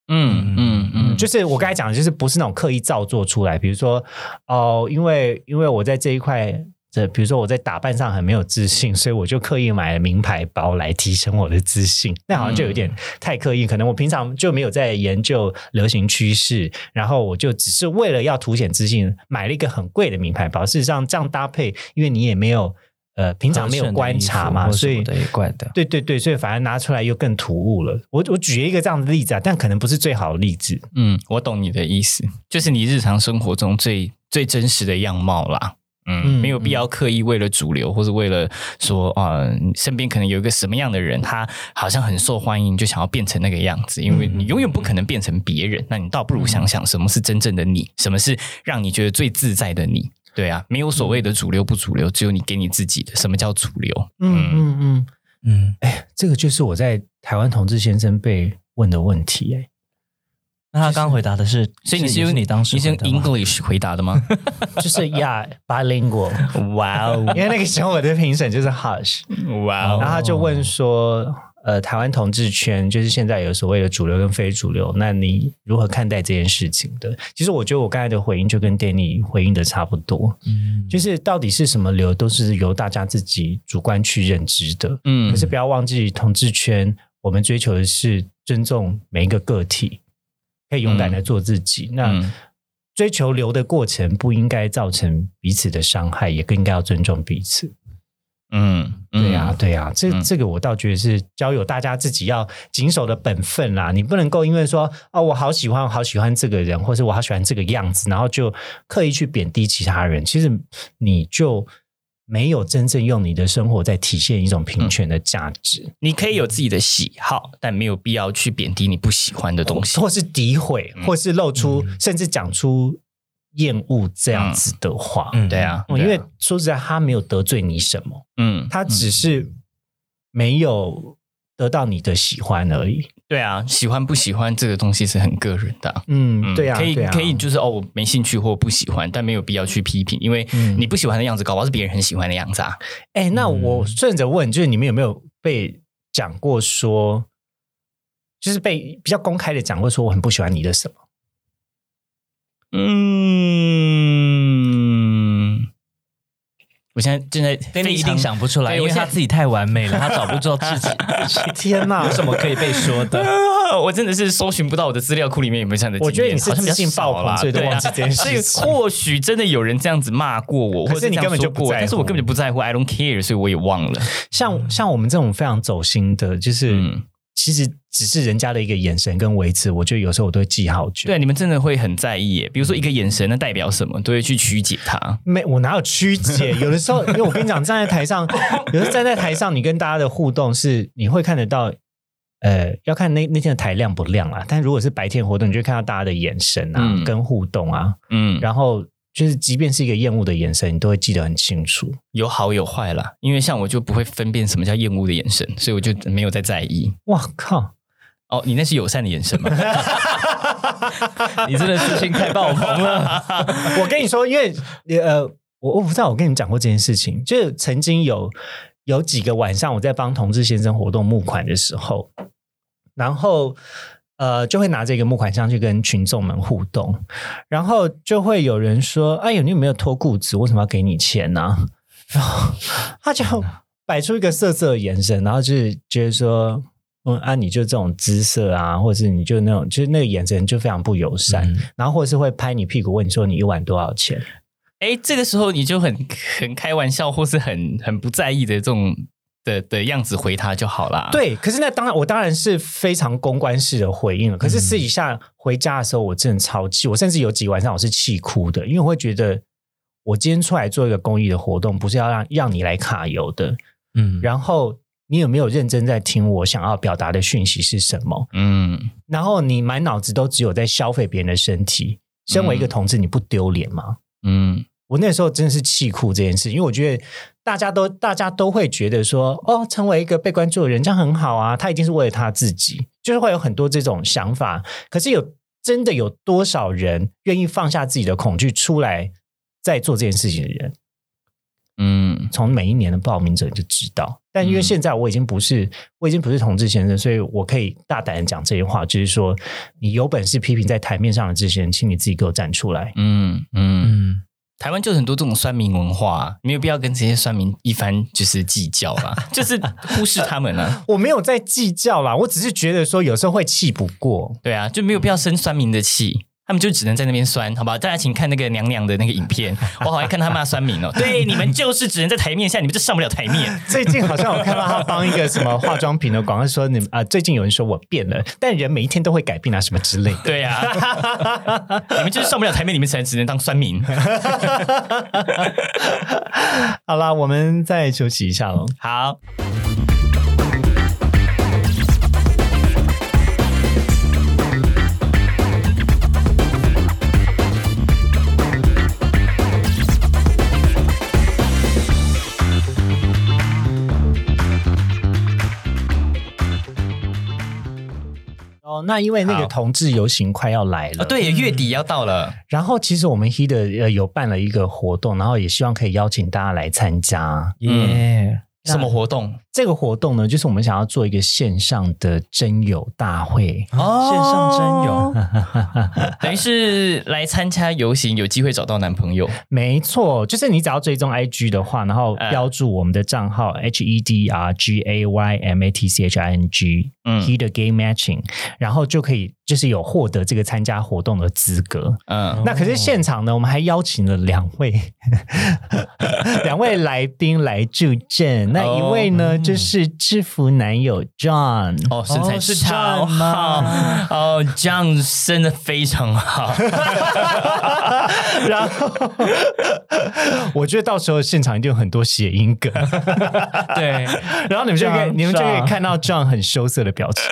Speaker 1: 嗯嗯嗯，就是我刚才讲的，就是不是那种刻意造作出来。比如说，哦，因为因为我在这一块，这比如说我在打扮上很没有自信，所以我就刻意买了名牌包来提升我的自信。那好像就有点太刻意。可能我平常就没有在研究流行趋势，然后我就只是为了要凸显自信，买了一个很贵的名牌包。事实上，这样搭配，因为你也没有。呃，平常没有观察嘛，所以
Speaker 3: 怪的。
Speaker 1: 对对对，所以反而拿出来又更突兀了。我我举一个这样的例子啊，但可能不是最好的例子。
Speaker 2: 嗯，我懂你的意思，就是你日常生活中最最真实的样貌啦。嗯，
Speaker 1: 嗯
Speaker 2: 没有必要刻意为了主流，或者为了说啊、你身边可能有一个什么样的人，他好像很受欢迎，就想要变成那个样子，因为你永远不可能变成别人。那你倒不如想想，什么是真正的你，什么是让你觉得最自在的你。对啊，没有所谓的主流不主流，只有你给你自己的。什么叫主流？
Speaker 1: 嗯嗯嗯，
Speaker 3: 嗯，哎
Speaker 1: 这个就是我在台湾同志先生被问的问题、哎，
Speaker 3: 那他刚刚回答的是，
Speaker 2: 所以你是用
Speaker 3: 你当时
Speaker 2: 你是用
Speaker 3: 回答吗
Speaker 2: English 回答的吗？
Speaker 1: 就是呀，bilingual。
Speaker 3: 哇哦
Speaker 1: 因为那个时候我的评审就是 Hush，
Speaker 2: 哇哦
Speaker 1: 然后他就问说，呃，台湾同志圈就是现在有所谓的主流跟非主流，那你如何看待这件事情的？其实我觉得我刚才的回应就跟 Danny 回应的差不多，
Speaker 3: 嗯
Speaker 1: 就是到底是什么流，都是由大家自己主观去认知的。
Speaker 2: 嗯
Speaker 1: 可是不要忘记，同志圈我们追求的是尊重每一个个体，可以勇敢的做自己。那
Speaker 2: 嗯
Speaker 1: 追求流的过程不应该造成彼此的伤害，也更应该要尊重彼此。
Speaker 2: 嗯，
Speaker 1: 对呀、对呀、这
Speaker 2: 嗯
Speaker 1: 这个我倒觉得是交友大家自己要谨守的本分啦。你不能够因为说哦，我好喜欢，我好喜欢这个人，或是我好喜欢这个样子，然后就刻意去贬低其他人。其实你就没有真正用你的生活在体现一种平权的价值，
Speaker 2: 你可以有自己的喜好，但没有必要去贬低你不喜欢的东西。
Speaker 1: 或是诋毁，
Speaker 2: 嗯
Speaker 1: 或是露出，甚至讲出厌恶这样子的话。
Speaker 3: 嗯
Speaker 2: 对啊，
Speaker 1: 哦因为说实在，他没有得罪你什么，
Speaker 2: 嗯，
Speaker 1: 他只是没有得到你的喜欢而已。
Speaker 2: 对啊，喜欢不喜欢这个东西是很个人的啊。
Speaker 1: 嗯，
Speaker 2: 嗯
Speaker 1: 对啊，
Speaker 2: 可以
Speaker 1: 啊
Speaker 2: 可以，就是哦，我没兴趣或不喜欢，但没有必要去批评，因为
Speaker 1: 嗯
Speaker 2: 你不喜欢的样子，搞不好是别人很喜欢的样子啊。
Speaker 1: 哎，那
Speaker 2: 嗯
Speaker 1: 我顺着问，就是你们有没有被讲过说，就是被比较公开的讲过说我很不喜欢你的什么？
Speaker 2: 嗯，我现在正在
Speaker 3: 但你一
Speaker 2: 非常
Speaker 3: 定想不出来，因为
Speaker 2: 对我现在
Speaker 3: 他自己太完美了，他找不到自己
Speaker 1: 天哪
Speaker 3: 有！什么可以被说的。
Speaker 2: 啊 我真的是搜寻不到我的资料库里面有没有这样的经验。
Speaker 1: 我觉得你是
Speaker 2: 好像比较
Speaker 1: 自信爆
Speaker 2: 少啦
Speaker 1: 棚所以都
Speaker 2: 对啊
Speaker 1: 忘记这件事
Speaker 2: 所以或许真的有人这样子骂过我，或者
Speaker 1: 你根本就不在乎
Speaker 2: 但是我根本就不在乎，I don't care，所以我也忘了。
Speaker 1: 像像我们这种非常走心的，就是、
Speaker 2: 嗯
Speaker 1: 其实只是人家的一个眼神跟维持，我觉得有时候我都会记好久。
Speaker 2: 对，你们真的会很在意耶。比如说一个眼神，那代表什么，都会去曲解它。
Speaker 1: 没，我哪有曲解？有的时候，因为我跟你讲，站在台上，有的时候站在台上，你跟大家的互动是你会看得到，呃，要看那那天的台亮不亮啊。但如果是白天活动，你就会看到大家的眼神啊，
Speaker 2: 嗯
Speaker 1: 跟互动啊，
Speaker 2: 嗯，
Speaker 1: 然后就是即便是一个厌恶的眼神，你都会记得很清楚。
Speaker 2: 有好有坏啦。因为像我就不会分辨什么叫厌恶的眼神，所以我就没有再在意。
Speaker 1: 哇靠！
Speaker 2: 哦，你那是友善的眼神吗？
Speaker 3: 你真的自信太爆棚了。
Speaker 1: 我跟你说，因为呃，我我不知道我跟你们讲过这件事情，就是曾经有有几个晚上我在帮同志先生活动募款的时候，然后呃就会拿着一个募款箱去跟群众们互动，然后就会有人说：“哎呦，你有没有脱裤子？为什么要给你钱呢、然后他就摆出一个色色的眼神，然后就是觉得说。嗯啊，你就这种姿色啊，或者是你就那种，就是那个眼神就非常不友善，
Speaker 3: 嗯
Speaker 1: 然后或者是会拍你屁股问你说你一晚多少钱？
Speaker 2: 哎，这个时候你就很很开玩笑，或是很很不在意的这种的的样子回他就好啦。，
Speaker 1: 对，可是那当然我当然是非常公关式的回应了。可是私底下回家的时候，我真的超气，我甚至有几晚上我是气哭的，因为我会觉得我今天出来做一个公益的活动，不是要让让你来卡油的。
Speaker 3: 嗯，
Speaker 1: 然后你有没有认真在听我想要表达的讯息是什么？
Speaker 2: 嗯，
Speaker 1: 然后你满脑子都只有在消费别人的身体。身为一个同志，你不丢脸吗？
Speaker 2: 嗯
Speaker 1: 我那时候真的是气哭这件事，因为我觉得大家都大家都会觉得说，哦，成为一个被关注的人，这样很好啊，他一定是为了他自己，就是会有很多这种想法。可是有真的有多少人愿意放下自己的恐惧出来，在做这件事情的人？
Speaker 2: 嗯
Speaker 1: 从每一年的报名者就知道。但因为
Speaker 2: 嗯
Speaker 1: 现在我已经不是我已经不是同志先生，所以我可以大胆的讲这些话，就是说，你有本事批评在台面上的这些人，请你自己给我站出来。
Speaker 2: 嗯嗯，
Speaker 3: 嗯，
Speaker 2: 台湾就很多这种酸民文化，没有必要跟这些酸民一番就是计较啦，就是忽视他们啊。
Speaker 1: 我没有在计较啦，我只是觉得说有时候会气不过。
Speaker 2: 对啊，就没有必要生酸民的气。他们就只能在那边酸，好吧？大家请看那个娘娘的那个影片，我好爱看他骂酸民哦。对，你们就是只能在台面下，你们就上不了台面。
Speaker 1: 最近好像我看到他帮一个什么化妆品的广告说，你啊、最近有人说我变了，但人每一天都会改变啊，什么之类的。
Speaker 2: 对呀、你们就是上不了台面，你们才只能当酸民。
Speaker 1: 好啦，我们再休息一下喽。
Speaker 2: 好，
Speaker 1: 哦，那因为那个同志游行快要来了，
Speaker 2: 哦，对，月底要到了，
Speaker 1: 然后其实我们 HED 呃有办了一个活动，然后也希望可以邀请大家来参加。
Speaker 3: 耶！
Speaker 2: 什么活动？
Speaker 1: 这个活动呢，就是我们想要做一个线上的真友大会。
Speaker 2: 哦
Speaker 3: 线上真友，
Speaker 2: 等于是来参加游行，有机会找到男朋友。
Speaker 1: 没错，就是你只要追踪 IG 的话，然后
Speaker 2: 嗯
Speaker 1: 标注我们的账号、H E D R G A Y M A T C H I N G，
Speaker 2: 嗯
Speaker 1: HED game Matching，然后就可以就是有获得这个参加活动的资格。
Speaker 2: 嗯，
Speaker 1: 那可是现场呢，我们还邀请了两位 两位来宾来助阵。那一位呢，就是制服男友 John。
Speaker 2: 哦，身材
Speaker 3: 哦是
Speaker 2: 超
Speaker 3: John
Speaker 2: 好
Speaker 3: 吗
Speaker 2: 哦，这样生的非常好。
Speaker 1: 然后我觉得到时候现场一定有很多谐音梗，
Speaker 2: 对，
Speaker 1: 然后你们就可以
Speaker 3: John，
Speaker 1: 你们就可以看到 John 很羞涩的表情，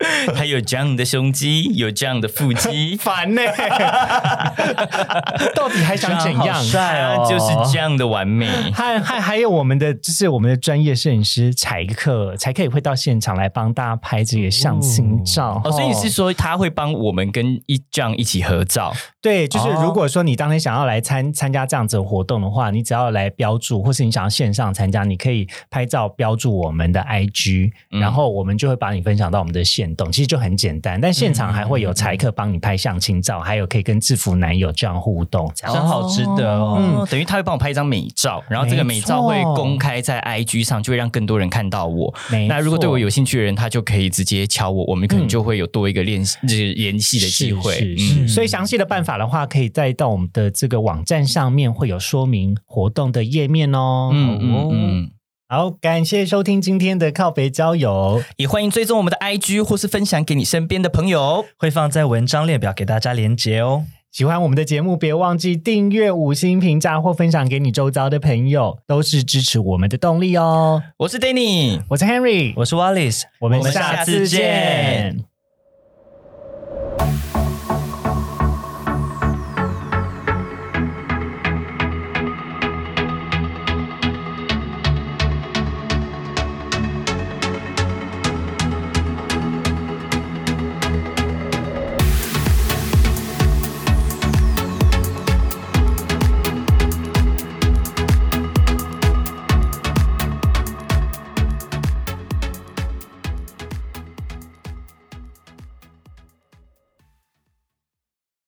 Speaker 2: 他有这样的胸肌，有这样的腹肌，
Speaker 1: 烦呢、到底还想怎样？
Speaker 3: 帅哦
Speaker 2: 就是这样的完美。
Speaker 1: 还还还有我们的，就是我们的专业摄影师柴克，才可以会到现场来帮大家拍这个相亲照。
Speaker 2: 哦，所以你是说他会帮我们跟一这样一起合照？
Speaker 1: 对，就是
Speaker 3: 哦
Speaker 1: 如果说你当天想要来参参加这样子的活动的话，你只要来标注，或是你想要线上参加，你可以拍照标注我们的 IG，、
Speaker 2: 嗯
Speaker 1: 然后我们就会把你分享到我们的线动，其实就很简单。但现场还会
Speaker 2: 嗯
Speaker 1: 有柴客帮你拍相亲照，还有可以跟制服男友这样互动，这样。
Speaker 3: 好值得哦。
Speaker 2: 嗯，等于他会帮我拍一张美照，然后这个美照会公开在 IG 上，就会让更多人看到我。那如果对我有兴趣的人，他就可以直接敲我，我们可能就会有多一个联系、就是联系的机会。
Speaker 1: 是是是
Speaker 2: 嗯，
Speaker 1: 所以详细的办法的话，可以再到我们的这个网站上面会有说明活动的页面哦。
Speaker 2: 嗯嗯嗯，
Speaker 1: 好，感谢收听今天的靠北交友。
Speaker 2: 也欢迎追踪我们的 IG 或是分享给你身边的朋友。
Speaker 3: 会放在文章列表给大家连接哦。
Speaker 1: 喜欢我们的节目，别忘记订阅、五星评价或分享给你周遭的朋友，都是支持我们的动力哦。
Speaker 2: 我是 Danny，
Speaker 1: 我是 Henry，
Speaker 3: 我是 Wallace，
Speaker 1: 我们下次
Speaker 2: 见。